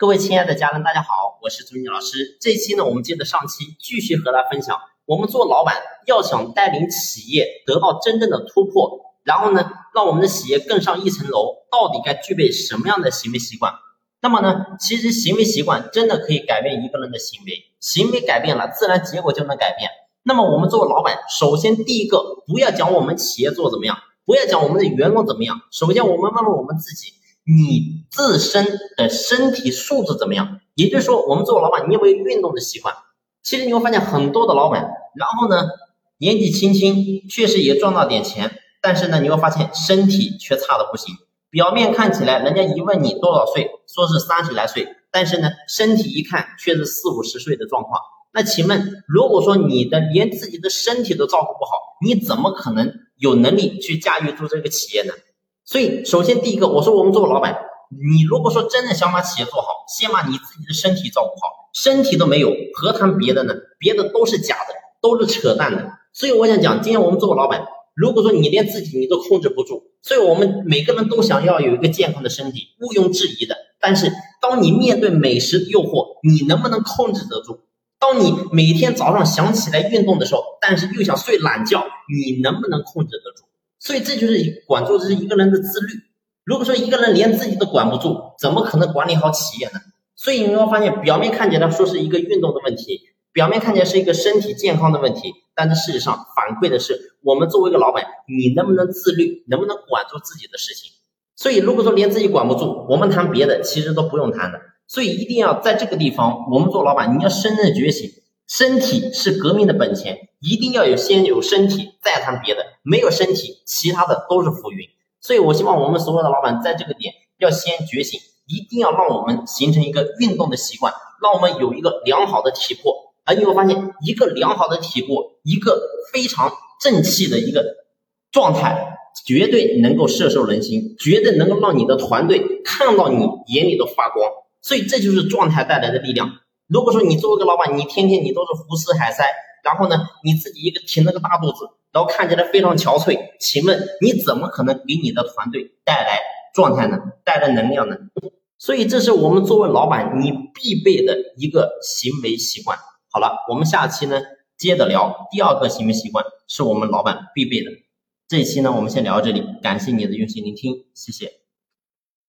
各位亲爱的家人，大家好，我是朱妮老师。这期呢，我们接着上期继续和大家分享，我们做老板要想带领企业得到真正的突破，然后呢，让我们的企业更上一层楼，到底该具备什么样的行为习惯？那么呢，其实行为习惯真的可以改变一个人的行为，行为改变了，自然结果就能改变。那么我们做老板，首先第一个，不要讲我们企业做怎么样，不要讲我们的员工怎么样，首先我们问问我们自己。你自身的身体素质怎么样？也就是说，我们做老板，你有没有运动的习惯？其实你会发现很多的老板，然后呢，年纪轻轻，确实也赚到点钱，但是呢，你会发现身体却差的不行。表面看起来，人家一问你多少岁，说是三十来岁，但是呢，身体一看却是四五十岁的状况。那请问，如果说你的连自己的身体都照顾不好，你怎么可能有能力去驾驭住这个企业呢？所以，首先第一个，我说我们做老板，你如果说真的想把企业做好，先把你自己的身体照顾好，身体都没有，何谈别的呢？别的都是假的，都是扯淡的。所以我想讲，今天我们做老板，如果说你连自己你都控制不住，所以我们每个人都想要有一个健康的身体，毋庸置疑的。但是，当你面对美食诱惑，你能不能控制得住？当你每天早上想起来运动的时候，但是又想睡懒觉，你能不能控制得住？所以这就是管住，这是一个人的自律。如果说一个人连自己都管不住，怎么可能管理好企业呢？所以你会发现，表面看起来说是一个运动的问题，表面看起来是一个身体健康的问题，但是事实上反馈的是，我们作为一个老板，你能不能自律，能不能管住自己的事情？所以如果说连自己管不住，我们谈别的其实都不用谈的。所以一定要在这个地方，我们做老板，你要深深觉醒。身体是革命的本钱，一定要有先有身体，再谈别的。没有身体，其他的都是浮云。所以我希望我们所有的老板在这个点要先觉醒，一定要让我们形成一个运动的习惯，让我们有一个良好的体魄。而你会发现，一个良好的体魄，一个非常正气的一个状态，绝对能够摄受人心，绝对能够让你的团队看到你眼里的发光。所以这就是状态带来的力量。如果说你作为一个老板，你天天你都是胡吃海塞，然后呢，你自己一个挺着个大肚子，然后看起来非常憔悴，请问你怎么可能给你的团队带来状态呢？带来能量呢？所以这是我们作为老板你必备的一个行为习惯。好了，我们下期呢接着聊第二个行为习惯，是我们老板必备的。这一期呢我们先聊到这里，感谢你的用心聆听，谢谢。